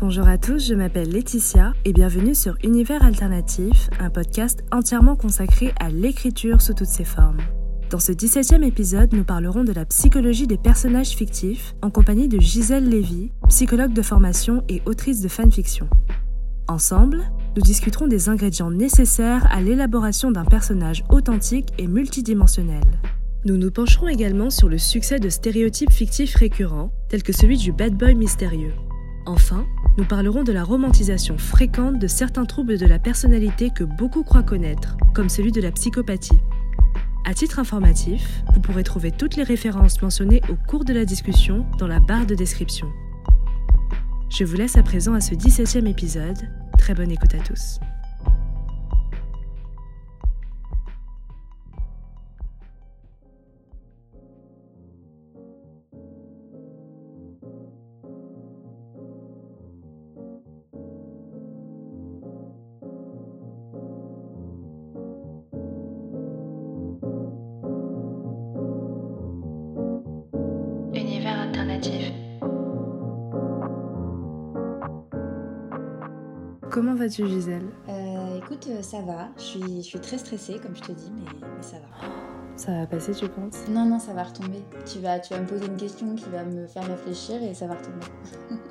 Bonjour à tous, je m'appelle Laetitia et bienvenue sur Univers Alternatif, un podcast entièrement consacré à l'écriture sous toutes ses formes. Dans ce 17e épisode, nous parlerons de la psychologie des personnages fictifs en compagnie de Gisèle Lévy, psychologue de formation et autrice de fanfiction. Ensemble, nous discuterons des ingrédients nécessaires à l'élaboration d'un personnage authentique et multidimensionnel. Nous nous pencherons également sur le succès de stéréotypes fictifs récurrents, tels que celui du bad boy mystérieux. Enfin, nous parlerons de la romantisation fréquente de certains troubles de la personnalité que beaucoup croient connaître, comme celui de la psychopathie. À titre informatif, vous pourrez trouver toutes les références mentionnées au cours de la discussion dans la barre de description. Je vous laisse à présent à ce 17e épisode. Très bonne écoute à tous. Comment vas-tu Gisèle Euh, écoute, euh, ça va. Je suis, je suis très stressée, comme je te dis, mais, mais ça va. Ça va passer tu penses? Non, non, ça va retomber. Tu vas, tu vas me poser une question qui va me faire réfléchir et ça va retomber.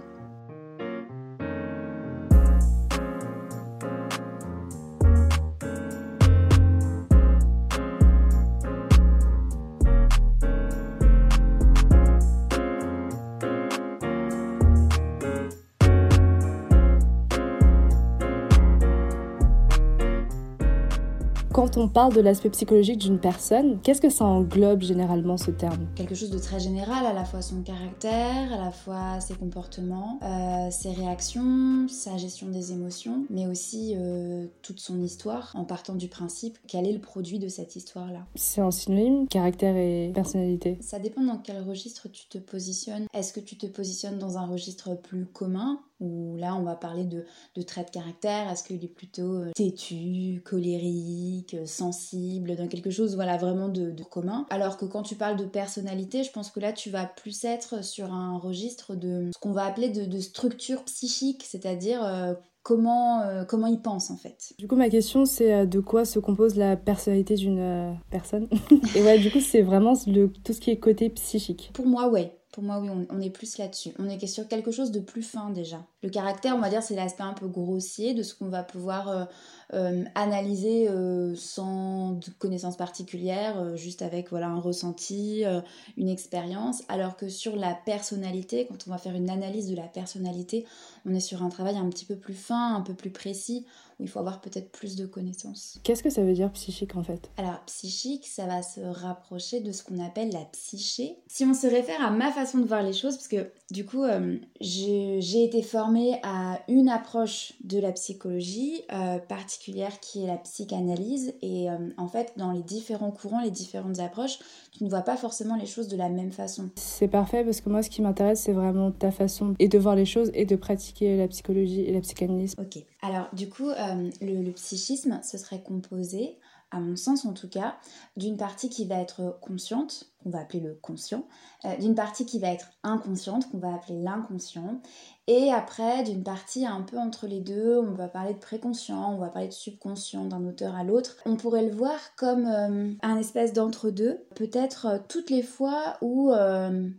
on parle de l'aspect psychologique d'une personne, qu'est-ce que ça englobe généralement ce terme? Quelque chose de très général, à la fois son caractère, à la fois ses comportements, euh, ses réactions, sa gestion des émotions, mais aussi euh, toute son histoire, en partant du principe quel est le produit de cette histoire-là. C'est un synonyme, caractère et personnalité? Ça dépend dans quel registre tu te positionnes. Est-ce que tu te positionnes dans un registre plus commun? Où là on va parler de, de traits de caractère, est-ce qu'il est plutôt euh, têtu, colérique, euh, sensible, dans quelque chose voilà vraiment de, de commun. Alors que quand tu parles de personnalité, je pense que là tu vas plus être sur un registre de ce qu'on va appeler de, de structure psychique, c'est-à-dire euh, comment, euh, comment il pense en fait. Du coup, ma question, c'est de quoi se compose la personnalité d'une euh, personne? Et ouais, du coup, c'est vraiment le, tout ce qui est côté psychique. Pour moi, ouais. Moi, oui, on, on est plus là-dessus. On est sur quelque chose de plus fin déjà. Le caractère, on va dire, c'est l'aspect un peu grossier de ce qu'on va pouvoir euh, analyser euh, sans de connaissances particulières, euh, juste avec voilà un ressenti, euh, une expérience. Alors que sur la personnalité, quand on va faire une analyse de la personnalité, on est sur un travail un petit peu plus fin, un peu plus précis, où il faut avoir peut-être plus de connaissances. Qu'est-ce que ça veut dire psychique en fait? Alors, psychique, ça va se rapprocher de ce qu'on appelle la psyché. Si on se réfère à ma façon de voir les choses, parce que du coup, euh, j'ai été formée à une approche de la psychologie euh, particulière qui est la psychanalyse. Et euh, en fait, dans les différents courants, les différentes approches, tu ne vois pas forcément les choses de la même façon. C'est parfait parce que moi, ce qui m'intéresse, c'est vraiment ta façon et de voir les choses et de pratiquer la psychologie et la psychanalyse. Ok. Alors, du coup, euh, le, le psychisme, ce serait composé, à mon sens en tout cas, d'une partie qui va être consciente, qu'on va appeler le conscient, euh, d'une partie qui va être inconsciente, qu'on va appeler l'inconscient, et après d'une partie un peu entre les deux, on va parler de préconscient, on va parler de subconscient d'un auteur à l'autre. On pourrait le voir comme euh, un espèce d'entre-deux, peut-être euh, toutes les fois où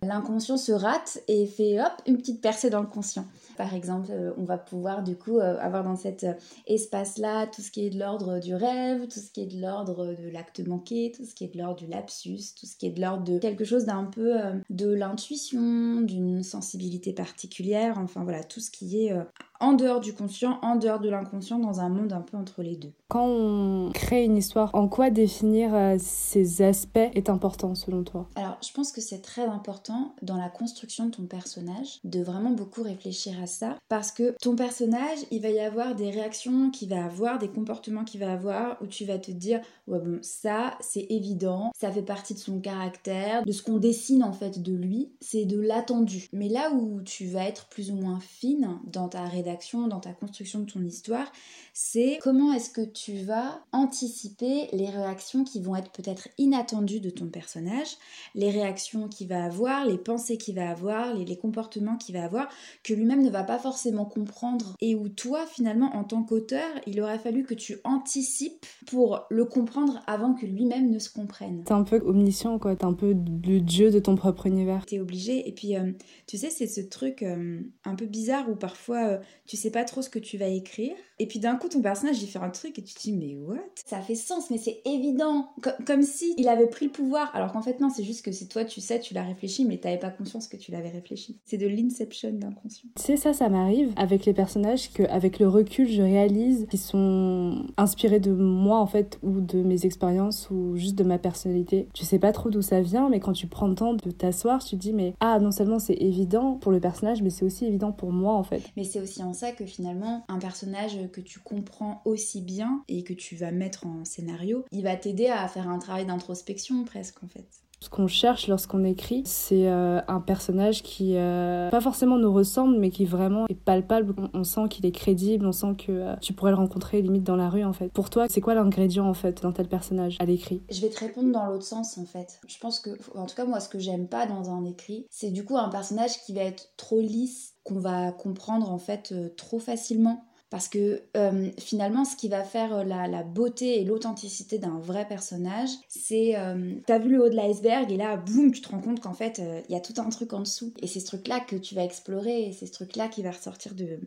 l'inconscient se rate et fait hop, une petite percée dans le conscient. Par exemple, euh, on va pouvoir du coup euh, avoir dans cet euh, espace-là tout ce qui est de l'ordre du rêve, tout ce qui est de l'ordre de l'acte manqué, tout ce qui est de l'ordre du lapsus, tout ce qui est de l'ordre de quelque chose d'un peu de l'intuition, d'une sensibilité particulière, enfin voilà, tout ce qui est en dehors du conscient, en dehors de l'inconscient, dans un monde un peu entre les deux. Quand on crée une histoire, en quoi définir euh, ces aspects est important selon toi? Alors, je pense que c'est très important dans la construction de ton personnage de vraiment beaucoup réfléchir à ça parce que ton personnage, il va y avoir des réactions qu'il va avoir, des comportements qu'il va avoir où tu vas te dire ouais bon, ça c'est évident, ça fait partie de son caractère, de ce qu'on dessine en fait de lui, c'est de l'attendu. Mais là où tu vas être plus ou moins fine dans ta rédaction rédaction, dans ta construction de ton histoire, c'est comment est-ce que tu vas anticiper les réactions qui vont être peut-être inattendues de ton personnage, les réactions qu'il va avoir, les pensées qu'il va avoir, les, les comportements qu'il va avoir, que lui-même ne va pas forcément comprendre et où toi, finalement, en tant qu'auteur, il aurait fallu que tu anticipes pour le comprendre avant que lui-même ne se comprenne. T'es un peu omniscient, quoi. T'es un peu le dieu de ton propre univers. T'es obligé. Et puis, euh, tu sais, c'est ce truc euh, un peu bizarre où parfois euh, tu sais pas trop ce que tu vas écrire. Et puis d'un coup, ton personnage, il fait un truc et tu te dis, mais what? Ça fait sens, mais c'est évident. comme si il avait pris le pouvoir. Alors qu'en fait, non, c'est juste que c'est toi, tu sais, tu l'as réfléchi, mais t'avais pas conscience que tu l'avais réfléchi. C'est de l'inception d'inconscient. Sais, ça, ça m'arrive avec les personnages qu'avec le recul, je réalise qu'ils sont inspirés de moi, en fait, ou de mes expériences, ou juste de ma personnalité. Tu sais pas trop d'où ça vient, mais quand tu prends le temps de t'asseoir, tu te dis, mais ah, non seulement c'est évident pour le personnage, mais c'est aussi évident pour moi, en fait. Mais c'est aussi en ça que finalement, un personnage que tu comprends aussi bien et que tu vas mettre en scénario, il va t'aider à faire un travail d'introspection presque en fait. Ce qu'on cherche lorsqu'on écrit, c'est euh, un personnage qui, euh, pas forcément nous ressemble, mais qui vraiment est palpable. On, sent qu'il est crédible, on sent que euh, tu pourrais le rencontrer limite dans la rue en fait. Pour toi, c'est quoi l'ingrédient en fait dans tel personnage à l'écrit? Je vais te répondre dans l'autre sens en fait. Je pense que, en tout cas moi, ce que j'aime pas dans un écrit, c'est du coup un personnage qui va être trop lisse, qu'on va comprendre en fait trop facilement parce que euh, finalement, ce qui va faire euh, la, beauté et l'authenticité d'un vrai personnage, c'est euh, t'as vu le haut de l'iceberg et là, boum, tu te rends compte qu'en fait, il y a tout un truc en dessous. Et c'est ce truc-là que tu vas explorer et c'est ce truc-là qui va ressortir de,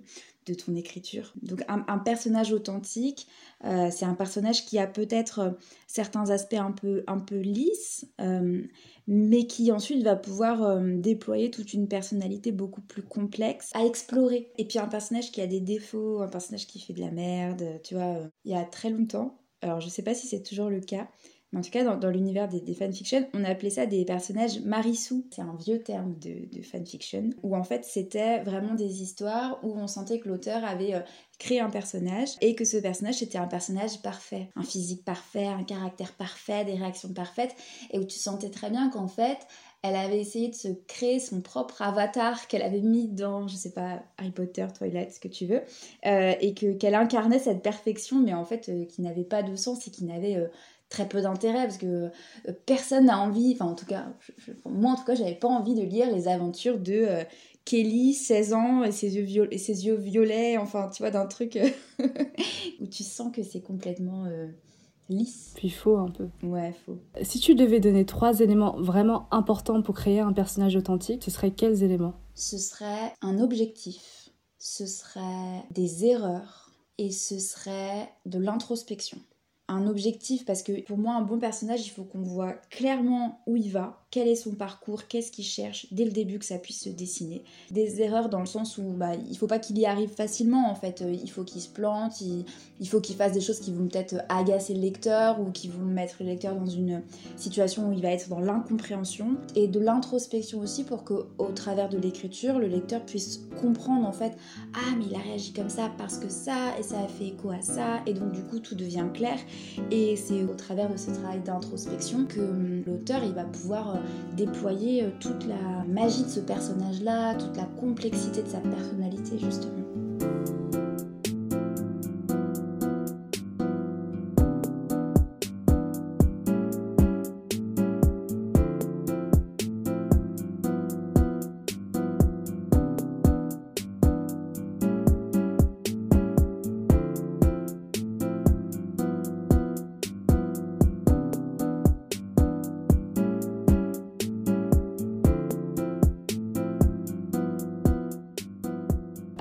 de ton écriture. Donc un, personnage authentique, c'est un personnage qui a peut-être certains aspects un peu, un peu lisses, mais qui ensuite va pouvoir euh, déployer toute une personnalité beaucoup plus complexe à explorer. Et puis un personnage qui a des défauts, un personnage qui fait de la merde, tu vois, euh, il y a très longtemps, alors je sais pas si c'est toujours le cas, en tout cas, dans, l'univers des, fanfictions, on appelait ça des personnages marissous. C'est un vieux terme de, fanfiction, où en fait, c'était vraiment des histoires où on sentait que l'auteur avait euh, créé un personnage et que ce personnage était un personnage parfait. Un physique parfait, un caractère parfait, des réactions parfaites, et où tu sentais très bien qu'en fait, elle avait essayé de se créer son propre avatar qu'elle avait mis dans, je sais pas, Harry Potter, Twilight, ce que tu veux, euh, et que qu'elle incarnait cette perfection, mais en fait euh, qui n'avait pas de sens et qui n'avait très peu d'intérêt parce que euh, personne n'a envie, enfin en tout cas, moi en tout cas, j'avais pas envie de lire les aventures de euh, Kelly, 16 ans, et ses yeux, et ses yeux violets, enfin tu vois, d'un truc euh, où tu sens que c'est complètement lisse. Puis faux un peu. Ouais, faux. Si tu devais donner trois éléments vraiment importants pour créer un personnage authentique, ce seraient quels éléments? Ce serait un objectif, ce serait des erreurs et ce serait de l'introspection objectif parce que pour moi un bon personnage il faut qu'on voit clairement où il va quel est son parcours, qu'est-ce qu'il cherche, dès le début que ça puisse se dessiner. Des erreurs dans le sens où bah, il faut pas qu'il y arrive facilement en fait, il faut qu'il se plante, il, faut qu'il fasse des choses qui vont peut-être agacer le lecteur ou qui vont mettre le lecteur dans une situation où il va être dans l'incompréhension. Et de l'introspection aussi pour que au travers de l'écriture, le lecteur puisse comprendre en fait ah mais il a réagi comme ça parce que ça et ça a fait écho à ça et donc du coup tout devient clair. Et c'est au travers de ce travail d'introspection que hum, l'auteur il va pouvoir euh, déployer euh, toute la magie de ce personnage-là, toute la complexité de sa personnalité justement.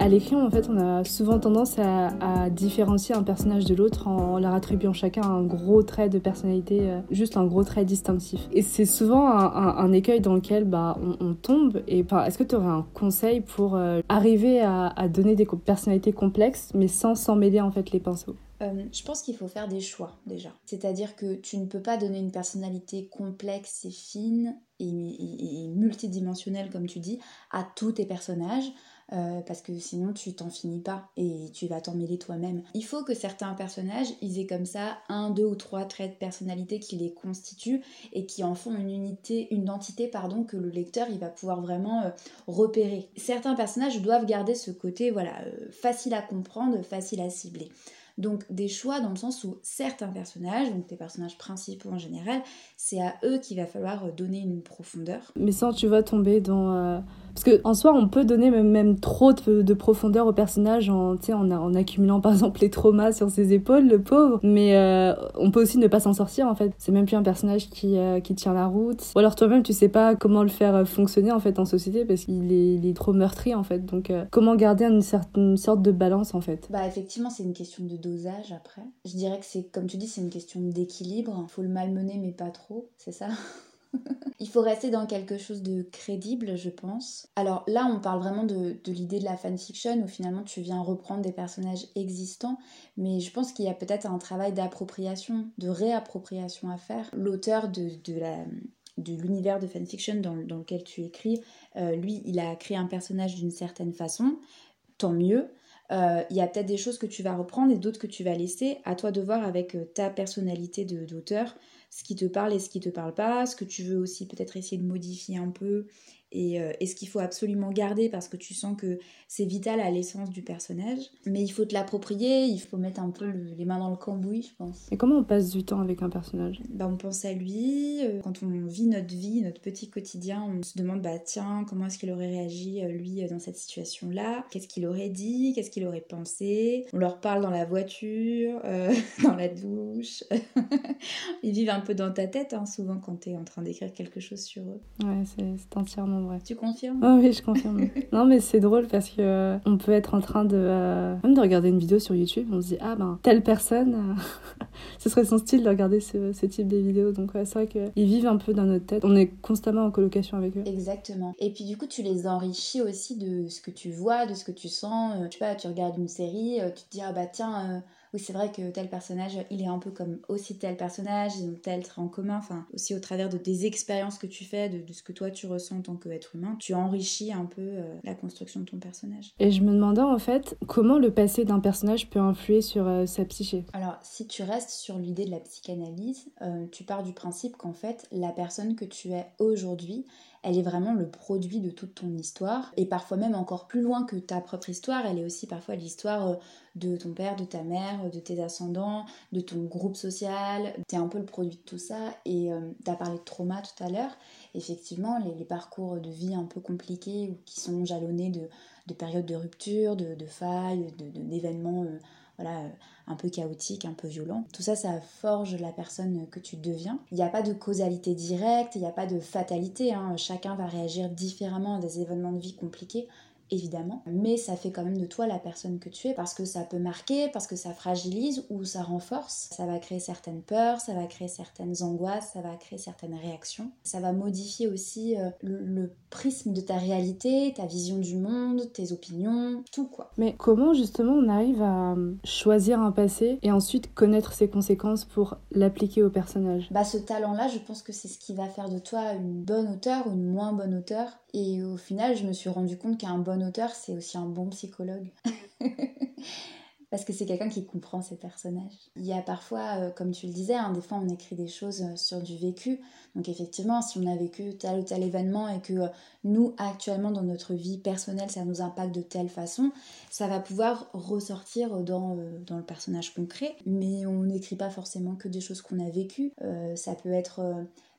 À l'écrit, en fait, on a souvent tendance à, différencier un personnage de l'autre en leur attribuant chacun un gros trait de personnalité, euh, juste un gros trait distinctif. Et c'est souvent un, écueil dans lequel bah, on, tombe. Et est-ce que tu aurais un conseil pour euh, arriver à, donner des personnalités complexes, mais sans s'en mêler en fait les pinceaux? Euh, je pense qu'il faut faire des choix déjà. C'est-à-dire que tu ne peux pas donner une personnalité complexe et fine et multidimensionnelle, comme tu dis, à tous tes personnages. Euh, parce que sinon tu t'en finis pas et tu vas t'en mêler toi-même. Il faut que certains personnages, ils aient comme ça un, deux ou trois traits de personnalité qui les constituent et qui en font une unité, une entité pardon, que le lecteur il va pouvoir vraiment euh, repérer. Certains personnages doivent garder ce côté voilà euh, facile à comprendre, facile à cibler. Donc des choix dans le sens où certains personnages, donc tes personnages principaux en général, c'est à eux qu'il va falloir donner une profondeur. Mais sans tu vas tomber dans parce qu'en soi, on peut donner même, même trop de, profondeur au personnage en, en, en accumulant par exemple les traumas sur ses épaules, le pauvre. Mais euh, on peut aussi ne pas s'en sortir en fait. C'est même plus un personnage qui, euh, qui tient la route. Ou alors toi-même, tu sais pas comment le faire fonctionner en fait en société parce qu'il est, trop meurtri en fait. Donc euh, comment garder une certaine sorte de balance en fait? Bah effectivement, c'est une question de dosage après. Je dirais que c'est, comme tu dis, c'est une question d'équilibre. Faut le malmener mais pas trop, c'est ça? Il faut rester dans quelque chose de crédible, je pense. Alors là, on parle vraiment de, l'idée de la fanfiction où finalement tu viens reprendre des personnages existants, mais je pense qu'il y a peut-être un travail d'appropriation, de réappropriation à faire. L'auteur de, l'univers de fanfiction dans, lequel tu écris, euh, lui, il a créé un personnage d'une certaine façon, tant mieux. Euh, il y a peut-être des choses que tu vas reprendre et d'autres que tu vas laisser. À toi de voir avec euh, ta personnalité d'auteur ce qui te parle et ce qui te parle pas, ce que tu veux aussi peut-être essayer de modifier un peu euh, et, ce qu'il faut absolument garder parce que tu sens que c'est vital à l'essence du personnage. Mais il faut te l'approprier, il faut mettre un peu les mains dans le cambouis, je pense. Et comment on passe du temps avec un personnage? Bah, On pense à lui, euh, quand on vit notre vie, notre petit quotidien, on se demande, bah tiens, comment est-ce qu'il aurait réagi, euh, lui, dans cette situation-là? Qu'est-ce qu'il aurait dit? Qu'est-ce qu'il aurait pensé? On leur parle dans la voiture, dans la douche. Ils vivent un peu dans ta tête, hein, souvent, quand tu es en train d'écrire quelque chose sur eux. Ouais, c'est entièrement tu confirmes? Oh, Oui, je confirme. non, mais c'est drôle parce que euh, on peut être en train de euh, même de regarder une vidéo sur YouTube, on se dit ah ben telle personne, euh, ce serait son style de regarder ce, ce type de vidéos. Donc c'est vrai qu'ils vivent un peu dans notre tête. On est constamment en colocation avec eux. Exactement. Et puis du coup, tu les enrichis aussi de ce que tu vois, de ce que tu sens. je sais pas, tu regardes une série, tu te dis ah bah tiens oui, c'est vrai que tel personnage, il est un peu comme aussi tel personnage, ils ont tel trait en commun, enfin, aussi au travers de des expériences que tu fais, de, ce que toi tu ressens en tant qu'être humain, tu enrichis un peu euh, la construction de ton personnage. Et je me demandais en fait, comment le passé d'un personnage peut influer sur euh, sa psyché? Alors, si tu restes sur l'idée de la psychanalyse, euh, tu pars du principe qu'en fait, la personne que tu es aujourd'hui, elle est vraiment le produit de toute ton histoire, et parfois même encore plus loin que ta propre histoire, elle est aussi parfois l'histoire euh, de ton père, de ta mère, de tes ascendants, de ton groupe social, tu es un peu le produit de tout ça, et euh, tu as parlé de trauma tout à l'heure, effectivement, les, parcours de vie un peu compliqués ou qui sont jalonnés de, périodes de rupture, de, failles, d'événements... Euh, voilà, euh, un peu chaotique, un peu violent. Tout ça, ça forge la personne que tu deviens. Il n'y a pas de causalité directe, il n'y a pas de fatalité. Hein. Chacun va réagir différemment à des événements de vie compliqués évidemment, mais ça fait quand même de toi la personne que tu es parce que ça peut marquer, parce que ça fragilise ou ça renforce. Ça va créer certaines peurs, ça va créer certaines angoisses, ça va créer certaines réactions. Ça va modifier aussi euh, le, prisme de ta réalité, ta vision du monde, tes opinions, tout quoi. Mais comment justement on arrive à euh, choisir un passé et ensuite connaître ses conséquences pour l'appliquer au personnage? Bah ce talent-là, je pense que c'est ce qui va faire de toi une bonne auteure ou une moins bonne auteure. Et au final, je me suis rendu compte qu'un bon auteur, c'est aussi un bon psychologue. Parce que c'est quelqu'un qui comprend ses personnages. Il y a parfois, euh, comme tu le disais, hein, des fois on écrit des choses euh, sur du vécu. Donc effectivement, si on a vécu tel ou tel événement et que euh, nous, actuellement, dans notre vie personnelle, ça nous impacte de telle façon, ça va pouvoir ressortir dans, dans le personnage concret. Mais on n'écrit pas forcément que des choses qu'on a vécues. ça peut être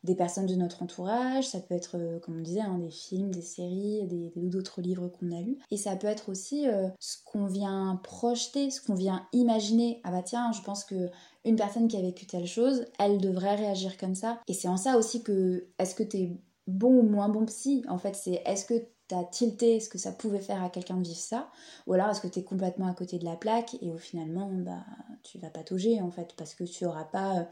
des personnes de notre entourage, ça peut être, euh, comme on disait, hein, des films, des séries, des, d'autres livres qu'on a lus. Et ça peut être aussi euh, ce qu'on vient projeter, ce qu'on vient imaginer. Ah bah tiens, je pense que une personne qui a vécu telle chose, elle devrait réagir comme ça. Et c'est en ça aussi que, est-ce que t'es bon ou moins bon psy? En fait, c'est est-ce que t'as tilté ce que ça pouvait faire à quelqu'un de vivre ça Ou alors est-ce que t'es complètement à côté de la plaque et au finalement, bah, tu vas patauger en fait parce que tu auras pas... Euh,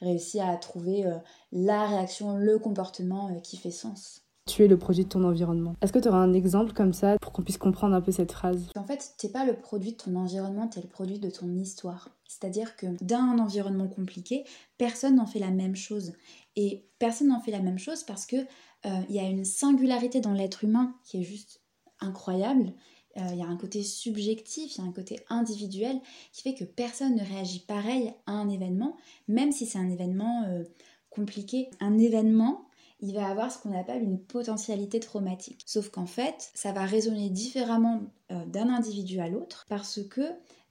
réussi à trouver euh, la réaction, le comportement euh, qui fait sens. Tu es le produit de ton environnement. Est-ce que tu auras un exemple comme ça pour qu'on puisse comprendre un peu cette phrase? En fait, t'es pas le produit de ton environnement, tu es le produit de ton histoire. C'est-à-dire que d'un environnement compliqué, personne n'en fait la même chose. Et personne n'en fait la même chose parce que il euh, y a une singularité dans l'être humain qui est juste incroyable. euh, il y a un côté subjectif, il y a un côté individuel qui fait que personne ne réagit pareil à un événement, même si c'est un événement euh, compliqué. Un événement, il va avoir ce qu'on appelle une potentialité traumatique. Sauf qu'en fait, ça va résonner différemment d'un individu à l'autre parce que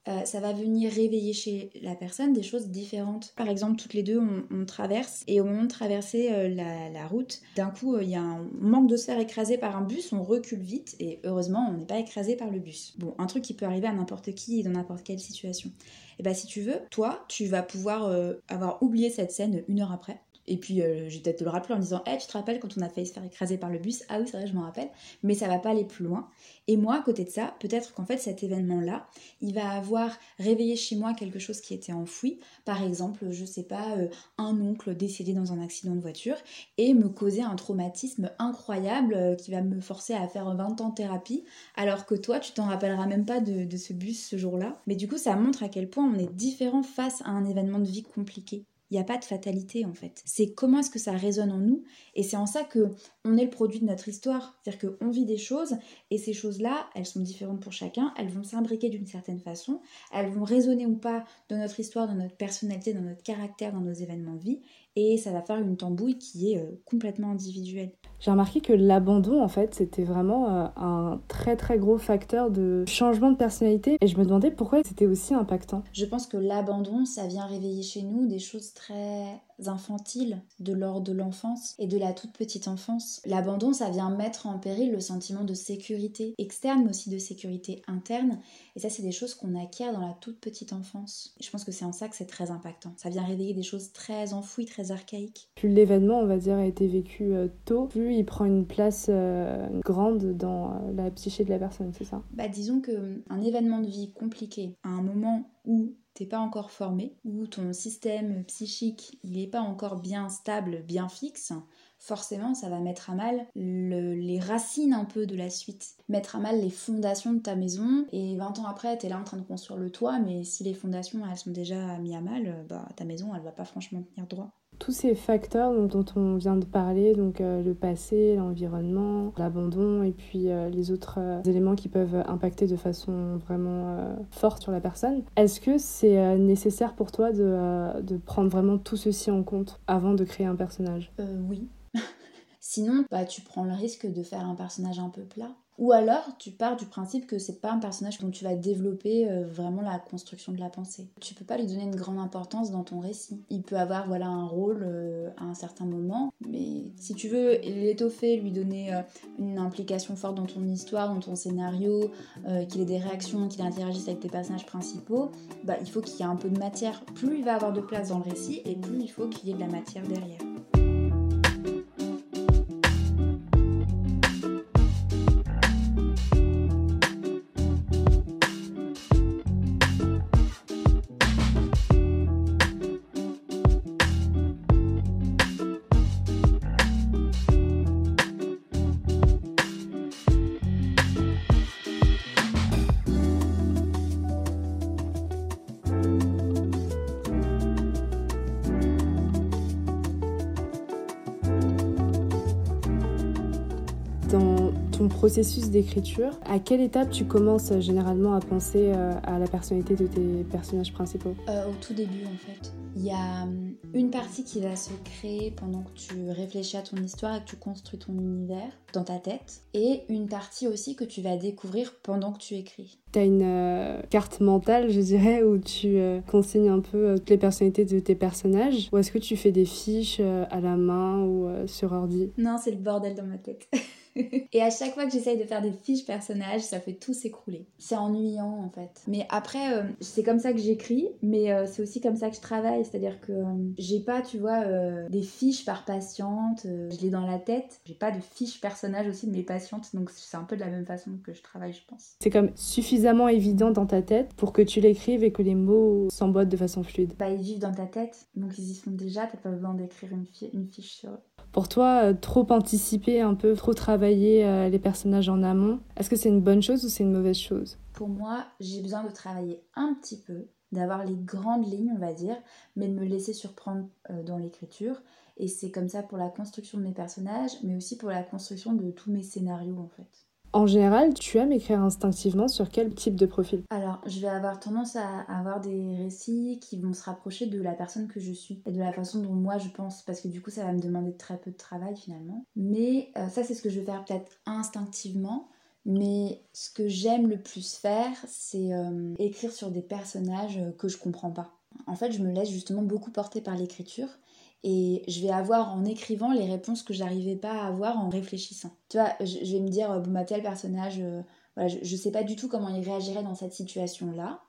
euh, ça va venir réveiller chez la personne des choses différentes. Par exemple, toutes les deux, on, traverse et au moment de traverser euh, la, route, d'un coup, euh, il y a un manque de se faire écraser par un bus, on recule vite et heureusement, on n'est pas écrasé par le bus. Bon, un truc qui peut arriver à n'importe qui dans n'importe quelle situation. Et bah, si tu veux, toi, tu vas pouvoir avoir oublié cette scène une heure après. Et puis, euh, je vais peut-être te le rappeler en disant hey, tu te rappelles quand on a failli se faire écraser par le bus? Ah oui, c'est vrai, je m'en rappelle. Mais ça va pas aller plus loin. Et moi, à côté de ça, peut-être qu'en fait, cet événement-là, il va avoir réveillé chez moi quelque chose qui était enfoui. Par exemple, je sais pas, euh, un oncle décédé dans un accident de voiture et me causer un traumatisme incroyable euh, qui va me forcer à faire 20 ans de thérapie. Alors que toi, tu t'en rappelleras même pas de, de ce bus ce jour-là. Mais du coup, ça montre à quel point on est différent face à un événement de vie compliqué. Il n'y a pas de fatalité en fait. C'est comment est-ce que ça résonne en nous et c'est en ça que on est le produit de notre histoire. C'est-à-dire qu'on vit des choses et ces choses-là, elles sont différentes pour chacun, elles vont s'imbriquer d'une certaine façon, elles vont résonner ou pas dans notre histoire, dans notre personnalité, dans notre caractère, dans nos événements de vie et ça va faire une tambouille qui est euh, complètement individuelle. J'ai remarqué que l'abandon, en fait, c'était vraiment euh, un très très gros facteur de changement de personnalité et je me demandais pourquoi c'était aussi impactant. Je pense que l'abandon, ça vient réveiller chez nous des choses très infantiles de l'ordre de l'enfance et de la toute petite enfance. L'abandon, ça vient mettre en péril le sentiment de sécurité externe, mais aussi de sécurité interne. Et ça, c'est des choses qu'on acquiert dans la toute petite enfance. je pense que c'est en ça que c'est très impactant. Ça vient réveiller des choses très enfouies, très archaïques. Plus l'événement, on va dire, a été vécu euh, tôt, plus il prend une place euh, grande dans euh, la psyché de la personne, c'est ça? Bah disons que un événement de vie compliqué à un moment où t'es pas encore formé, où ton système psychique il n'est pas encore bien stable, bien fixe, forcément ça va mettre à mal les racines un peu de la suite, mettre à mal les fondations de ta maison et 20 ans après t'es là en train de construire le toit mais si les fondations elles sont déjà mises à mal, bah ta maison elle va pas franchement tenir droit tous ces facteurs dont, on vient de parler, donc euh, le passé, l'environnement, l'abandon et puis euh, les autres euh, éléments qui peuvent impacter de façon vraiment forte sur la personne, est-ce que c'est nécessaire pour toi de, de, prendre vraiment tout ceci en compte avant de créer un personnage? Oui. Sinon, bah, tu prends le risque de faire un personnage un peu plat. Ou alors, tu pars du principe que c'est pas un personnage dont tu vas développer euh, vraiment la construction de la pensée. Tu peux pas lui donner une grande importance dans ton récit. Il peut avoir voilà un rôle euh, à un certain moment, mais si tu veux l'étoffer, lui donner euh, une implication forte dans ton histoire, dans ton scénario, qu'il ait des réactions, qu'il interagisse avec tes personnages principaux, bah il faut qu'il y ait un peu de matière. Plus il va avoir de place dans le récit, et plus il faut qu'il y ait de la matière derrière. Processus d'écriture, à quelle étape tu commences euh, généralement à penser euh, à la personnalité de tes personnages principaux? Euh, Au tout début en fait. Il y a hum, une partie qui va se créer pendant que tu réfléchis à ton histoire et que tu construis ton univers dans ta tête, et une partie aussi que tu vas découvrir pendant que tu écris. Tu as une carte mentale, je dirais, où tu consignes un peu toutes les personnalités de tes personnages, ou est-ce que tu fais des fiches à la main ou sur ordi? Non, c'est le bordel dans ma tête. et à chaque fois que j'essaye de faire des fiches personnages, ça fait tout s'écrouler. C'est ennuyant en fait. Mais après, euh, c'est comme ça que j'écris, mais euh, c'est aussi comme ça que je travaille. C'est-à-dire que euh, j'ai pas, tu vois, des fiches par patiente, je l'ai dans la tête. J'ai pas de fiches personnages aussi de mes patientes, donc c'est un peu de la même façon que je travaille, je pense. C'est comme suffisamment évident dans ta tête pour que tu l'écrives et que les mots s'emboîtent de façon fluide. Bah, ils vivent dans ta tête, donc ils y sont déjà, t'as pas besoin d'écrire une, une fiche sur eux. Pour toi, euh, trop anticiper un peu, trop travailler euh, les personnages en amont, est-ce que c'est une bonne chose ou c'est une mauvaise chose? Pour moi, j'ai besoin de travailler un petit peu, d'avoir les grandes lignes, on va dire, mais de me laisser surprendre euh, dans l'écriture. Et c'est comme ça pour la construction de mes personnages, mais aussi pour la construction de tous mes scénarios en fait. En général, tu aimes écrire instinctivement sur quel type de profil? Alors, je vais avoir tendance à avoir des récits qui vont se rapprocher de la personne que je suis et de la façon dont moi je pense, parce que du coup, ça va me demander très peu de travail finalement. Mais euh, ça, c'est ce que je vais faire peut-être instinctivement. Mais ce que j'aime le plus faire, c'est euh, écrire sur des personnages que je comprends pas. En fait, je me laisse justement beaucoup porter par l'écriture et je vais avoir en écrivant les réponses que j'arrivais pas à avoir en réfléchissant. Tu vois, je, vais me dire, bon, bah, tel personnage, euh, voilà, je, ne sais pas du tout comment il réagirait dans cette situation-là.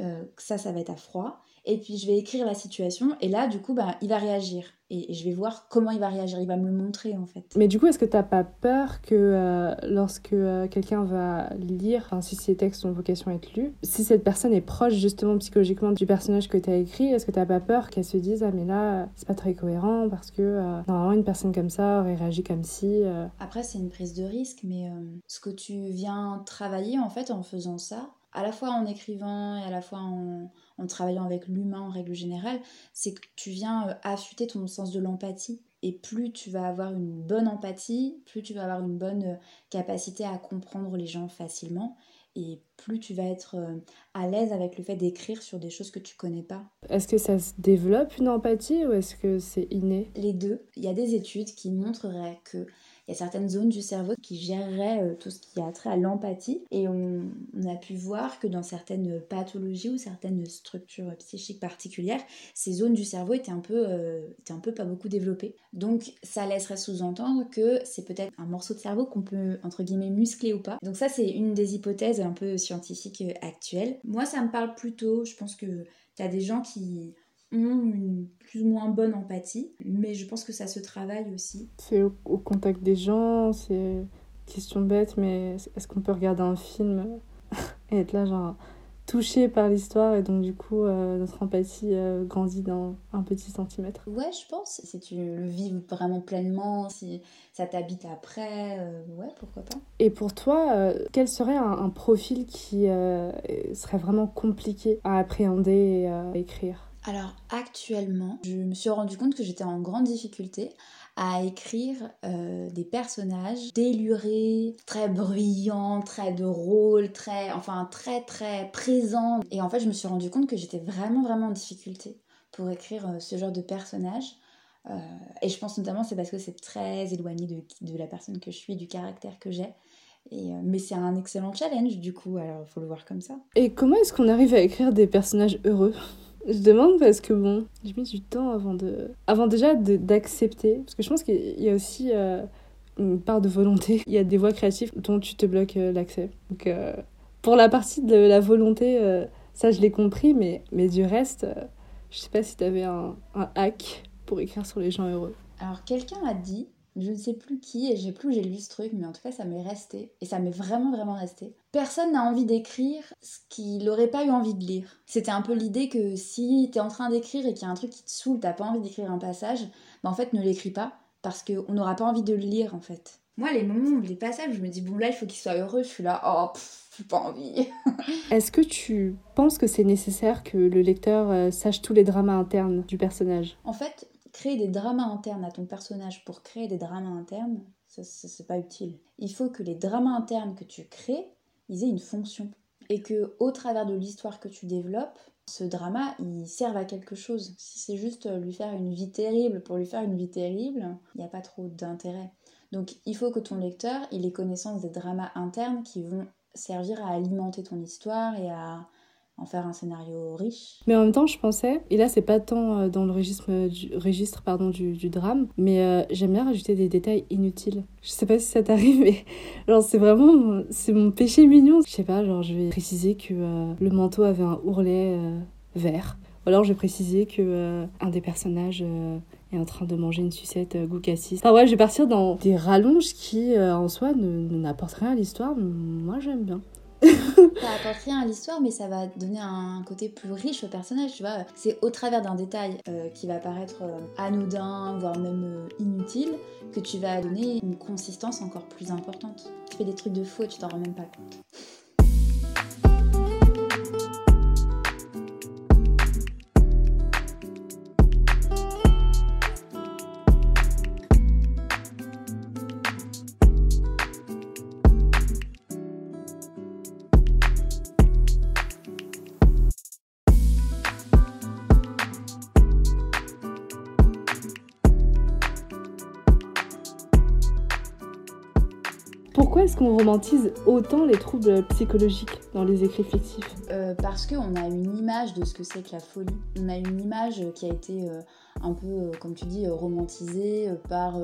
Euh, ça, ça va être à froid. Et puis je vais écrire la situation et là, du coup, bah, il va réagir et, je vais voir comment il va réagir. Il va me le montrer en fait. Mais du coup, est-ce que tu n'as pas peur que euh, lorsque euh, quelqu'un va lire, enfin, si ces textes ont vocation à être lus, si cette personne est proche justement psychologiquement du personnage que tu as écrit, est-ce que tu n'as pas peur qu'elle se dise Ah, mais là, c'est pas très cohérent parce que euh, normalement, une personne comme ça aurait réagi comme si. Après, c'est une prise de risque, mais ce que tu viens travailler en fait en faisant ça, à la fois en écrivant et à la fois en, en travaillant avec l'humain en règle générale, c'est que tu viens euh, affûter ton sens de l'empathie. Et plus tu vas avoir une bonne empathie, plus tu vas avoir une bonne euh, capacité à comprendre les gens facilement et plus tu vas être euh, à l'aise avec le fait d'écrire sur des choses que tu connais pas. Est-ce que ça se développe une empathie ou est-ce que c'est inné? Les deux. Il y a des études qui montreraient que il y a certaines zones du cerveau qui géreraient euh, tout ce qui a trait à l'empathie et on, a pu voir que dans certaines pathologies ou certaines structures psychiques particulières, ces zones du cerveau étaient un peu, euh, étaient un peu pas beaucoup développées. Donc ça laisserait sous-entendre que c'est peut-être un morceau de cerveau qu'on peut entre guillemets muscler ou pas. Donc ça c'est une des hypothèses un peu scientifiques euh, actuelles. Moi ça me parle plutôt, je pense que tu as des gens qui ont une plus ou moins bonne empathie, mais je pense que ça se travaille aussi. C'est au, contact des gens, c'est question bête, mais est-ce qu'on peut regarder un film et être là genre touché par l'histoire et donc du coup euh, notre empathie euh, grandit d'un un petit centimètre Ouais, je pense. Si tu le vis vraiment pleinement, si ça t'habite après, euh, ouais, pourquoi pas. Et pour toi, quel serait un, un profil qui serait vraiment compliqué à appréhender et à écrire? Alors actuellement, je me suis rendu compte que j'étais en grande difficulté à écrire euh, des personnages délurés, très bruyants, très de rôle, très, enfin très très présents. Et en fait, je me suis rendu compte que j'étais vraiment vraiment en difficulté pour écrire euh, ce genre de personnage. Euh, et je pense notamment c'est parce que c'est très éloigné de, de, la personne que je suis, du caractère que j'ai. Et, mais c'est un excellent challenge du coup, alors faut le voir comme ça. Et comment est-ce qu'on arrive à écrire des personnages heureux? Je demande parce que bon, j'ai mis du temps avant de. Avant déjà d'accepter. Parce que je pense qu'il y a aussi euh, une part de volonté. Il y a des voies créatives dont tu te bloques euh, l'accès. Donc euh, pour la partie de la volonté, ça je l'ai compris, mais, mais du reste, je sais pas si tu avais un, un hack pour écrire sur les gens heureux. Alors quelqu'un a dit je ne sais plus qui et j'ai plus où j'ai lu ce truc, mais en tout cas ça m'est resté et ça m'est vraiment vraiment resté. Personne n'a envie d'écrire ce qu'il n'aurait pas eu envie de lire. C'était un peu l'idée que si t'es en train d'écrire et qu'il y a un truc qui te saoule, t'as pas envie d'écrire un passage, bah en fait ne l'écris pas parce qu'on n'aura pas envie de le lire en fait. Moi les moments, les passages, je me dis bon là il faut qu'il soit heureux, je suis là oh j'ai pas envie. Est-ce que tu penses que c'est nécessaire que le lecteur euh, sache tous les dramas internes du personnage? En fait, créer des dramas internes à ton personnage pour créer des dramas internes, ça, c'est pas utile. Il faut que les dramas internes que tu crées, ils aient une fonction. Et que au travers de l'histoire que tu développes, ce drama, il serve à quelque chose. Si c'est juste lui faire une vie terrible pour lui faire une vie terrible, il n'y a pas trop d'intérêt. Donc il faut que ton lecteur, il ait connaissance des dramas internes qui vont servir à alimenter ton histoire et à, en faire un scénario riche. Mais en même temps, je pensais, et là, c'est pas tant euh, dans le registre pardon, du, drame, mais euh, j'aime bien rajouter des détails inutiles. Je sais pas si ça t'arrive, mais genre, c'est vraiment c'est mon péché mignon. Je sais pas, genre, je vais préciser que euh, le manteau avait un ourlet vert. Ou alors, je vais préciser que un des personnages est en train de manger une sucette goût cassis. Enfin ouais, je vais partir dans des rallonges qui, en soi, ne n'apportent rien à l'histoire. Moi, j'aime bien ça apporte rien à l'histoire, mais ça va donner un côté plus riche au personnage, tu vois. C'est au travers d'un détail euh, qui va paraître euh, anodin, voire même euh, inutile, que tu vas donner une consistance encore plus importante. Tu fais des trucs de faux et tu t'en rends même pas compte. Romantise autant les troubles psychologiques dans les écrits fictifs euh, Parce qu'on a une image de ce que c'est que la folie. On a une image qui a été euh, un peu, euh, comme tu dis, romantisée par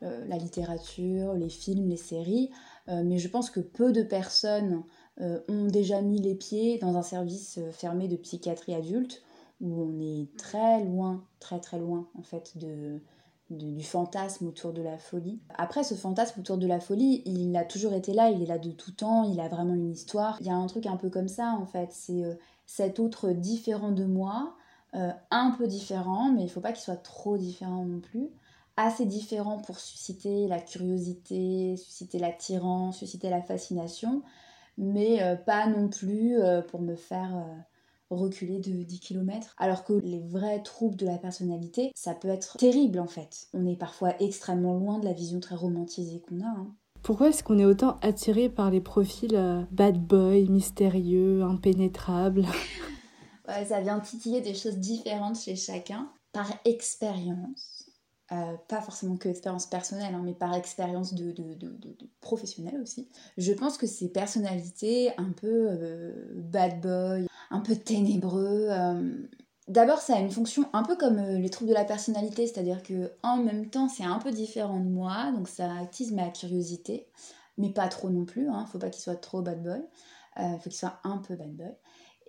la littérature, les films, les séries. mais je pense que peu de personnes ont déjà mis les pieds dans un service fermé de psychiatrie adulte où on est très loin, très très loin en fait de, du fantasme autour de la folie. Après, ce fantasme autour de la folie, il a toujours été là, il est là de tout temps, il a vraiment une histoire. Il y a un truc un peu comme ça, en fait, c'est euh, cet autre différent de moi, euh, un peu différent, mais il faut pas qu'il soit trop différent non plus. Assez différent pour susciter la curiosité, susciter l'attirance, susciter la fascination, mais euh, pas non plus pour me faire reculer de 10 km. Alors que les vrais troubles de la personnalité, ça peut être terrible en fait. On est parfois extrêmement loin de la vision très romantisée qu'on a. Hein. Pourquoi est-ce qu'on est autant attiré par les profils euh, bad boy, mystérieux, impénétrables? Ouais, Ça vient titiller des choses différentes chez chacun, par expérience. Euh, pas forcément que expérience personnelle, hein, mais par expérience de, de, de, professionnelle aussi. Je pense que ces personnalités un peu euh, bad boy, un peu ténébreux. Euh, d'abord, ça a une fonction un peu comme euh, les troubles de la personnalité, c'est-à-dire que en même temps, c'est un peu différent de moi, donc ça attise ma curiosité, mais pas trop non plus. Hein, faut pas qu'il soit trop bad boy. Euh, faut qu'il soit un peu bad boy.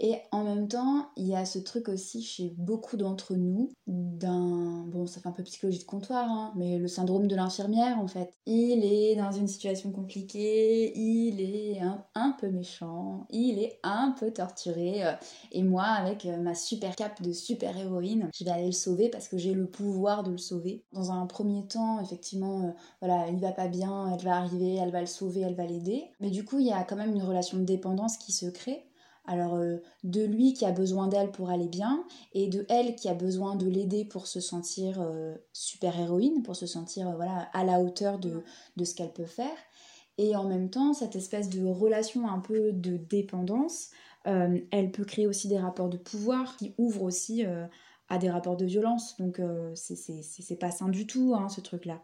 Et en même temps, il y a ce truc aussi chez beaucoup d'entre nous d'un... Bon, ça fait un peu psychologie de comptoir, hein, mais le syndrome de l'infirmière, en fait. Il est dans une situation compliquée, il est un, peu méchant, il est un peu torturé. Euh, et moi, avec euh, ma super cape de super-héroïne, je vais aller le sauver parce que j'ai le pouvoir de le sauver. Dans un premier temps, effectivement, euh, voilà, il va pas bien, elle va arriver, elle va le sauver, elle va l'aider. Mais du coup, il y a quand même une relation de dépendance qui se crée alors euh, de lui qui a besoin d'elle pour aller bien et de elle qui a besoin de l'aider pour se sentir euh, super héroïne, pour se sentir euh, voilà à la hauteur de, de ce qu'elle peut faire. Et en même temps, cette espèce de relation un peu de dépendance, elle peut créer aussi des rapports de pouvoir qui ouvrent aussi à des rapports de violence. Donc c'est pas sain du tout hein, ce truc-là.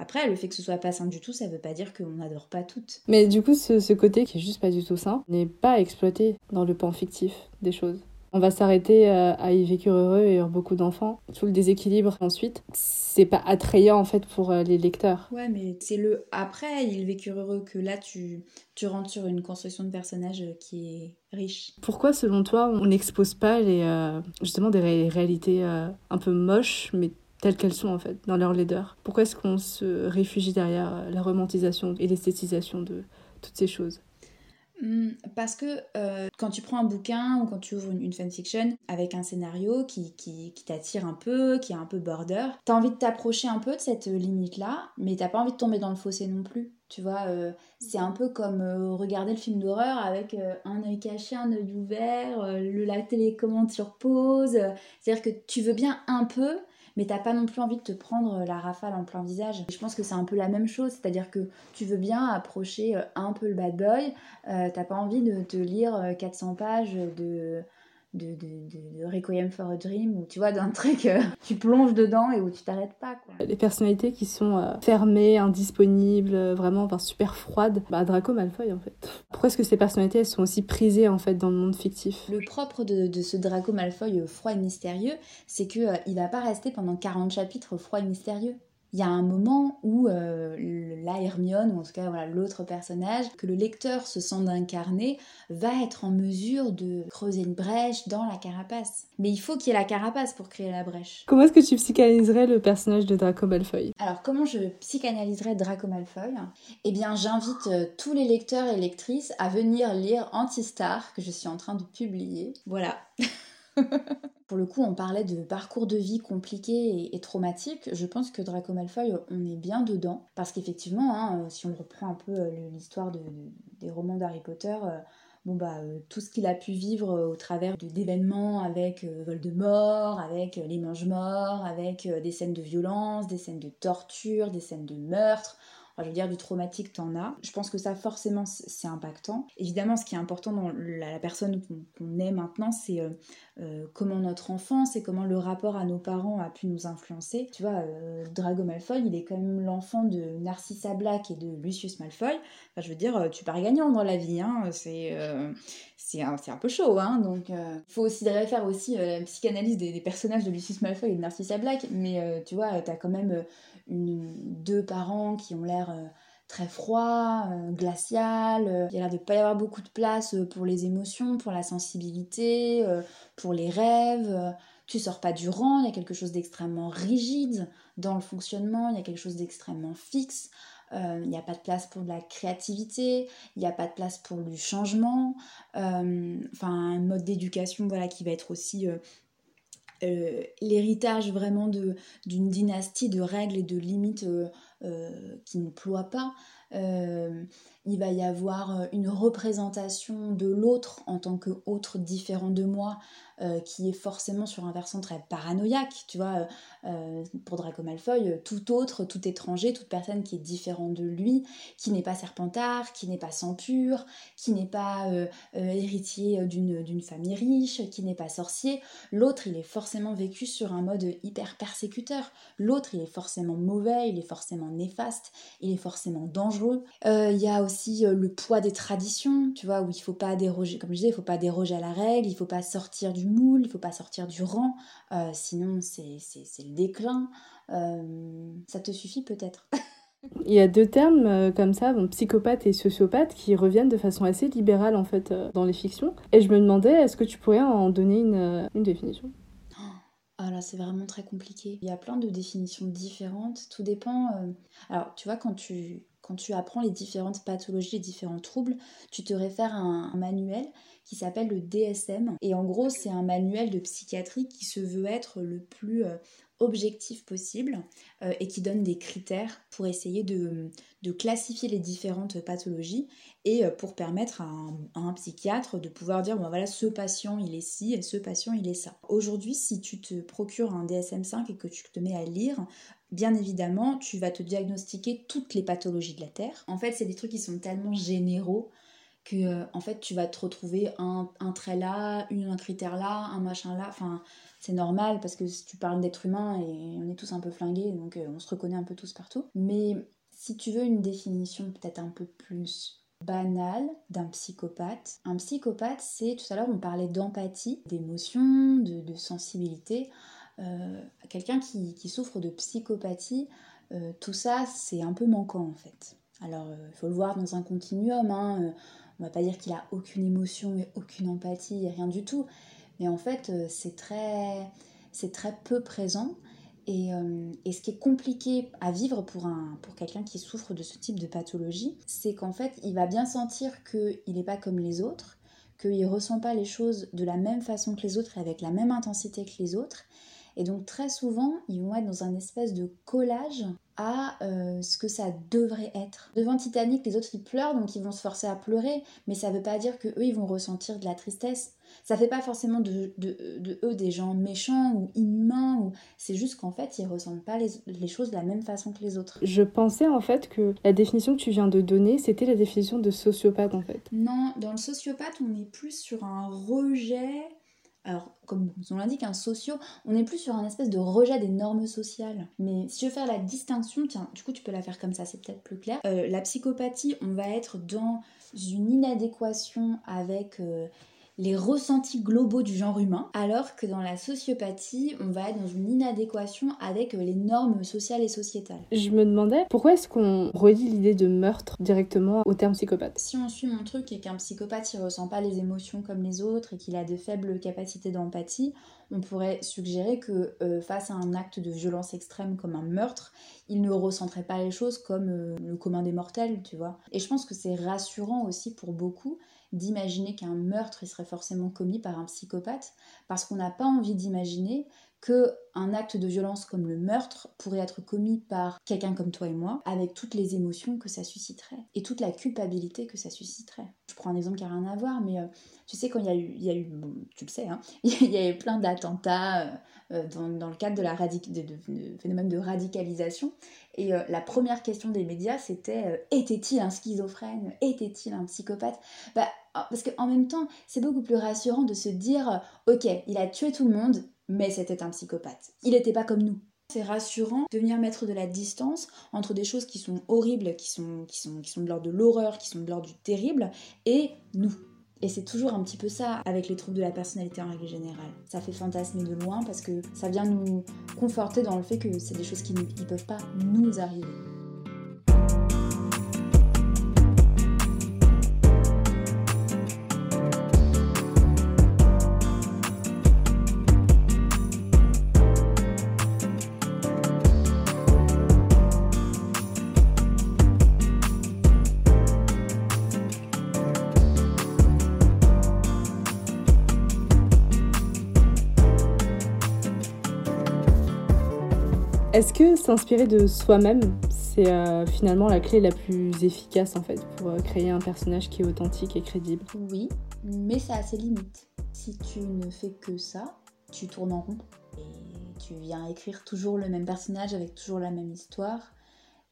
Après, le fait que ce soit pas sain du tout, ça veut pas dire qu'on n'adore pas toutes. Mais du coup, ce, côté qui est juste pas du tout sain n'est pas exploité dans le pan fictif des choses. On va s'arrêter euh, à y vécu heureux et avoir beaucoup d'enfants. Tout le déséquilibre ensuite, c'est pas attrayant en fait pour euh, les lecteurs. Ouais, mais c'est le après il vécu heureux que là tu, tu rentres sur une construction de personnage qui est riche. Pourquoi selon toi on n'expose pas les, euh, justement des réalités un peu moches mais telles qu'elles sont en fait, dans leur laideur. Pourquoi est-ce qu'on se réfugie derrière la romantisation et l'esthétisation de toutes ces choses? Hmm, parce que euh, quand tu prends un bouquin ou quand tu ouvres une, fanfiction avec un scénario qui, qui, t'attire un peu, qui est un peu border, t'as envie de t'approcher un peu de cette limite-là, mais t'as pas envie de tomber dans le fossé non plus. Tu vois, euh, c'est un peu comme euh, regarder le film d'horreur avec un œil caché, un œil ouvert, le, la télécommande sur pause. C'est-à-dire que tu veux bien un peu, mais t'as pas non plus envie de te prendre euh, la rafale en plein visage. je pense que c'est un peu la même chose, c'est-à-dire que tu veux bien approcher euh, un peu le bad boy, euh, t'as pas envie de te lire 400 pages de de, de, de, Requiem for a Dream, ou tu vois, d'un truc, euh, tu plonges dedans et où tu t'arrêtes pas. Quoi. Les personnalités qui sont euh, fermées, indisponibles, euh, vraiment enfin, super froides, bah, Draco Malfoy en fait. Pourquoi est-ce que ces personnalités elles sont aussi prisées en fait dans le monde fictif? Le propre de, ce Draco Malfoy froid et mystérieux, c'est que il va pas rester pendant 40 chapitres froid et mystérieux il y a un moment où euh, la Hermione, ou en tout cas voilà, l'autre personnage, que le lecteur se sent d'incarner, va être en mesure de creuser une brèche dans la carapace. Mais il faut qu'il y ait la carapace pour créer la brèche. Comment est-ce que tu psychanalyserais le personnage de Draco Malfoy? Alors comment je psychanalyserais Draco Malfoy? Eh bien j'invite euh, tous les lecteurs et lectrices à venir lire Antistar, que je suis en train de publier. Voilà. Pour le coup, on parlait de parcours de vie compliqué et, traumatique. Je pense que Draco Malfoy, on est bien dedans. Parce qu'effectivement, hein, euh, si on reprend un peu euh, l'histoire des romans d'Harry Potter, euh, bon bah, tout ce qu'il a pu vivre au travers d'événements avec Voldemort, avec les mange-morts, avec des scènes de violence, des scènes de torture, des scènes de meurtre. Je veux dire, du traumatique, t'en as. Je pense que ça, forcément, c'est impactant. Évidemment, ce qui est important dans la, personne qu'on est maintenant, c'est euh, euh, comment notre enfance et comment le rapport à nos parents a pu nous influencer. Tu vois, euh, Drago Malfoy, il est quand même l'enfant de Narcissa Black et de Lucius Malfoy. Je veux dire, tu pars gagnant dans la vie, hein. c'est c'est un, un, peu chaud, hein. Donc, il faut aussi faire aussi la psychanalyse des, personnages de Lucius Malfoy et de Narcissa Black, mais tu vois, t'as quand même deux parents qui ont l'air très froid, euh, glacial. Euh, il y a l'air de pas y avoir beaucoup de place euh, pour les émotions, pour la sensibilité, pour les rêves. Tu sors pas du rang, il y a quelque chose d'extrêmement rigide dans le fonctionnement, il y a quelque chose d'extrêmement fixe. Il n'y a pas de place pour de la créativité, il n'y a pas de place pour du changement. Enfin, un mode d'éducation voilà, qui va être aussi l'héritage vraiment d'une dynastie de règles et de limites euh, qui ne ploie pas. Euh, il va y avoir une représentation de l'autre en tant qu'autre différent de moi, euh, qui est forcément sur un versant très paranoïaque, tu vois. Euh, pour Draco Malfoy, tout autre, tout étranger, toute personne qui est différente de lui, qui n'est pas serpentard, qui n'est pas sang pur, qui n'est pas euh, héritier d'une famille riche, qui n'est pas sorcier, l'autre, il est forcément vécu sur un mode hyper persécuteur. L'autre, il est forcément mauvais, il est forcément néfaste, il est forcément dangereux. Il y a aussi le poids des traditions, tu vois, où il faut pas déroger, comme je disais, il faut pas déroger à la règle, il faut pas sortir du moule, il faut pas sortir du rang, euh, sinon c'est le déclin. Euh, ça te suffit peut-être? Il y a deux termes euh, comme ça, psychopathe et sociopathe, qui reviennent de façon assez libérale en fait dans les fictions. Et je me demandais, est-ce que tu pourrais en donner une, une définition? Ah là, c'est vraiment très compliqué. Il y a plein de définitions différentes. Tout dépend. Alors, tu vois, quand tu, quand tu apprends les différentes pathologies, les différents troubles, tu te réfères à un manuel qui s'appelle le DSM. Et en gros, c'est un manuel de psychiatrie qui se veut être le plus euh, objectif possible euh, et qui donne des critères pour essayer de, classifier les différentes pathologies et euh, pour permettre à un, psychiatre de pouvoir dire bon voilà ce patient il est ci et ce patient il est ça. Aujourd'hui si tu te procures un DSM5 et que tu te mets à lire Bien évidemment, tu vas te diagnostiquer toutes les pathologies de la Terre. En fait, c'est des trucs qui sont tellement généraux que euh, en fait tu vas te retrouver un, trait là, un critère là, un machin là. Enfin, c'est normal parce que tu parles d'être humain et on est tous un peu flingués, donc euh, on se reconnaît un peu tous partout. Mais si tu veux une définition peut-être un peu plus banale d'un psychopathe, un psychopathe c'est, tout à l'heure on parlait d'empathie, d'émotion, de, sensibilité. Euh, quelqu'un qui, souffre de psychopathie, tout ça c'est un peu manquant en fait. Alors, il faut le voir dans un continuum. Hein, on va pas dire qu'il a aucune émotion et aucune empathie rien du tout, mais en fait euh, c'est très, très peu présent. Et, euh, et, ce qui est compliqué à vivre pour, pour quelqu'un qui souffre de ce type de pathologie, c'est qu'en fait il va bien sentir qu'il n'est pas comme les autres, qu'il ne ressent pas les choses de la même façon que les autres et avec la même intensité que les autres. Et donc très souvent, ils vont être dans un espèce de collage à euh, ce que ça devrait être. Devant Titanic, les autres ils pleurent, donc ils vont se forcer à pleurer, mais ça veut pas dire que eux ils vont ressentir de la tristesse. Ça fait pas forcément de, eux des gens méchants ou inhumains, ou... c'est juste qu'en fait ils ressentent pas les, les, choses de la même façon que les autres. Je pensais en fait que la définition que tu viens de donner, c'était la définition de sociopathe en fait. Non, dans le sociopathe, on est plus sur un rejet alors, comme on l'indique, un socio, on est plus sur un espèce de rejet des normes sociales. Mais si je veux faire la distinction, tiens, du coup, tu peux la faire comme ça, c'est peut-être plus clair. Euh, la psychopathie, on va être dans une inadéquation avec euh, les ressentis globaux du genre humain, alors que dans la sociopathie, on va être dans une inadéquation avec les normes sociales et sociétales. Je me demandais pourquoi est-ce qu'on redit l'idée de meurtre directement au terme psychopathe? Si on suit mon truc et qu'un psychopathe il ressent pas les émotions comme les autres et qu'il a de faibles capacités d'empathie, on pourrait suggérer que euh, face à un acte de violence extrême comme un meurtre, il ne ressentirait pas les choses comme euh, le commun des mortels, tu vois. Et je pense que c'est rassurant aussi pour beaucoup d'imaginer qu'un meurtre serait forcément commis par un psychopathe, parce qu'on n'a pas envie d'imaginer que un acte de violence comme le meurtre pourrait être commis par quelqu'un comme toi et moi, avec toutes les émotions que ça susciterait et toute la culpabilité que ça susciterait. Je prends un exemple qui n'a rien à voir, mais euh, tu sais, quand il y a eu, y a eu tu le sais, hein, il y a eu plein d'attentats euh, euh, dans, le cadre de la phénomène de radicalisation, et la première question des médias, c'était était-il un schizophrène? Était-il un psychopathe? Bah, Parce qu'en même temps, c'est beaucoup plus rassurant de se dire ok, il a tué tout le monde, mais c'était un psychopathe. Il n'était pas comme nous. C'est rassurant de venir mettre de la distance entre des choses qui sont horribles, qui sont, qui sont, qui sont de l'ordre de l'horreur, qui sont de l'ordre du terrible, et nous. Et c'est toujours un petit peu ça avec les troubles de la personnalité en règle générale. Ça fait fantasmer de loin parce que ça vient nous conforter dans le fait que c'est des choses qui ne peuvent pas nous arriver. Est-ce que s'inspirer de soi-même, c'est euh, finalement la clé la plus efficace en fait pour euh, créer un personnage qui est authentique et crédible? Oui, mais ça a ses limites. Si tu ne fais que ça, tu tournes en rond et tu viens écrire toujours le même personnage avec toujours la même histoire,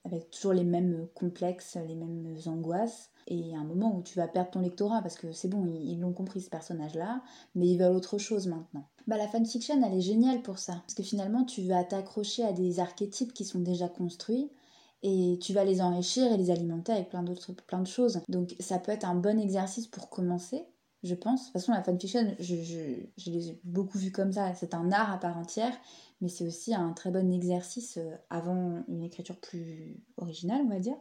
avec toujours les mêmes complexes, les mêmes angoisses. Et un moment où tu vas perdre ton lectorat parce que c'est bon, ils l'ont compris ce personnage-là, mais ils veulent autre chose maintenant. Bah, la fanfiction, elle est géniale pour ça. Parce que finalement, tu vas t'accrocher à des archétypes qui sont déjà construits et tu vas les enrichir et les alimenter avec plein d'autres plein de choses. Donc ça peut être un bon exercice pour commencer, je pense. De toute façon, la fanfiction, je, je, l'ai beaucoup vu comme ça. C'est un art à part entière, mais c'est aussi un très bon exercice euh, avant une écriture plus originale, on va dire.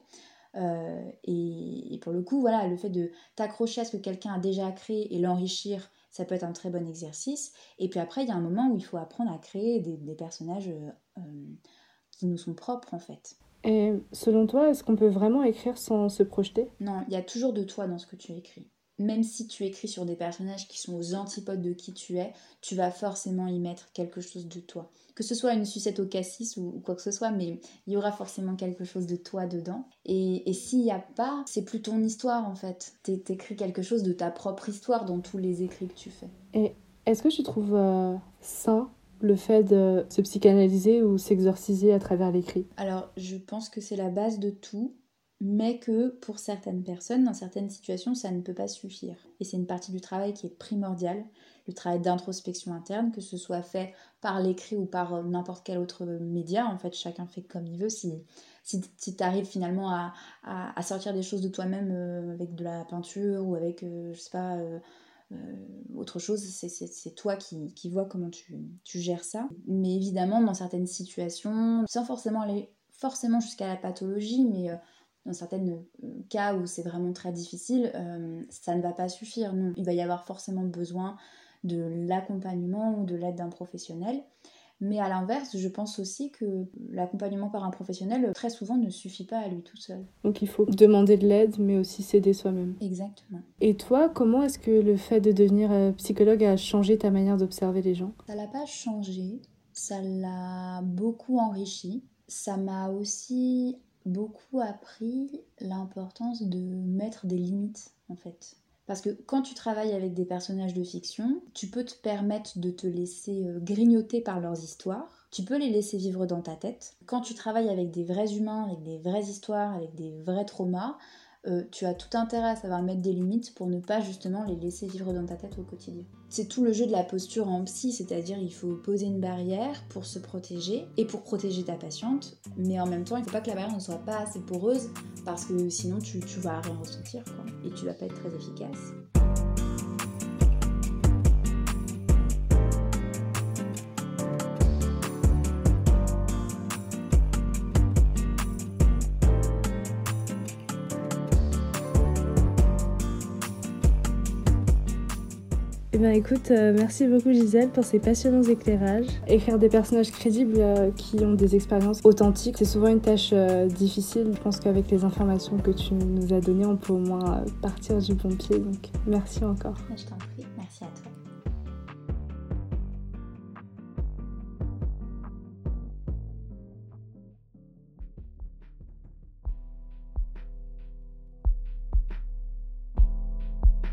Euh, et, et, pour le coup, voilà, le fait de t'accrocher à ce que quelqu'un a déjà créé et l'enrichir ça peut être un très bon exercice. Et puis après, il y a un moment où il faut apprendre à créer des, personnages euh, euh, qui nous sont propres en fait. Et selon toi, est-ce qu'on peut vraiment écrire sans se projeter? Non, il y a toujours de toi dans ce que tu écris même si tu écris sur des personnages qui sont aux antipodes de qui tu es, tu vas forcément y mettre quelque chose de toi. Que ce soit une sucette au cassis ou, quoi que ce soit, mais il y aura forcément quelque chose de toi dedans. Et, s'il n'y a pas, c'est plus ton histoire en fait. T'écris quelque chose de ta propre histoire dans tous les écrits que tu fais. Et est-ce que tu trouves euh, sain le fait de se psychanalyser ou s'exorciser à travers l'écrit? Alors, je pense que c'est la base de tout mais que pour certaines personnes, dans certaines situations, ça ne peut pas suffire. Et c'est une partie du travail qui est primordiale, le travail d'introspection interne, que ce soit fait par l'écrit ou par euh, n'importe quel autre média. En fait, chacun fait comme il veut. Si, si, tu arrives finalement à, à, sortir des choses de toi-même euh, avec de la peinture ou avec, euh, je sais pas, autre chose, c'est toi qui, qui vois comment tu, tu gères ça. Mais évidemment, dans certaines situations, sans forcément aller forcément jusqu'à la pathologie, mais dans certains euh, cas où c'est vraiment très difficile, euh, ça ne va pas suffire. Non, il va y avoir forcément besoin de l'accompagnement ou de l'aide d'un professionnel. Mais à l'inverse, je pense aussi que l'accompagnement par un professionnel, très souvent, ne suffit pas à lui tout seul. Donc il faut demander de l'aide, mais aussi s'aider soi-même. Exactement. Et toi, comment est-ce que le fait de devenir euh, psychologue a changé ta manière d'observer les gens? Ça l'a pas changé, ça l'a beaucoup enrichi. Ça m'a aussi beaucoup appris l'importance de mettre des limites en fait. Parce que quand tu travailles avec des personnages de fiction, tu peux te permettre de te laisser euh, grignoter par leurs histoires, tu peux les laisser vivre dans ta tête. Quand tu travailles avec des vrais humains, avec des vraies histoires, avec des vrais traumas, euh, tu as tout intérêt à savoir mettre des limites pour ne pas justement les laisser vivre dans ta tête au quotidien. C'est tout le jeu de la posture en psy, c'est-à-dire il faut poser une barrière pour se protéger et pour protéger ta patiente, mais en même temps il ne faut pas que la barrière ne soit pas assez poreuse parce que sinon tu, vas rien ressentir et tu vas pas être très efficace. Ben, écoute, euh, merci beaucoup Gisèle pour ces passionnants éclairages. Écrire des personnages crédibles euh, qui ont des expériences authentiques, c'est souvent une tâche euh, difficile. Je pense qu'avec les informations que tu nous as données, on peut au moins partir du bon pied. Donc merci encore. Je t'en prie, merci à toi.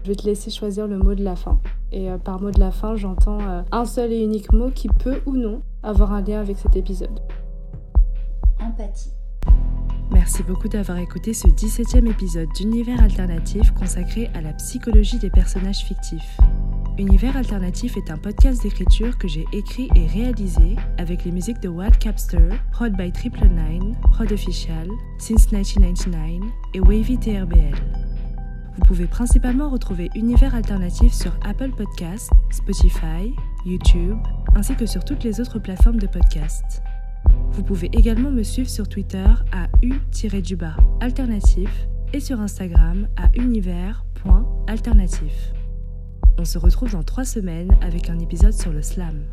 Je vais te laisser choisir le mot de la fin. Et euh, par mot de la fin, j'entends euh, un seul et unique mot qui peut ou non avoir un lien avec cet épisode. Empathie. Merci beaucoup d'avoir écouté ce 17e épisode d'Univers Alternatif consacré à la psychologie des personnages fictifs. Univers Alternatif est un podcast d'écriture que j'ai écrit et réalisé avec les musiques de Wild Capster, Prod by Triple Nine, Prod Official, Since 1999 et Wavy TRBL. Vous pouvez principalement retrouver Univers Alternatif sur Apple Podcasts, Spotify, YouTube, ainsi que sur toutes les autres plateformes de podcast. Vous pouvez également me suivre sur Twitter à u-du-bas alternatif et sur Instagram à univers.alternatif. On se retrouve dans trois semaines avec un épisode sur le slam.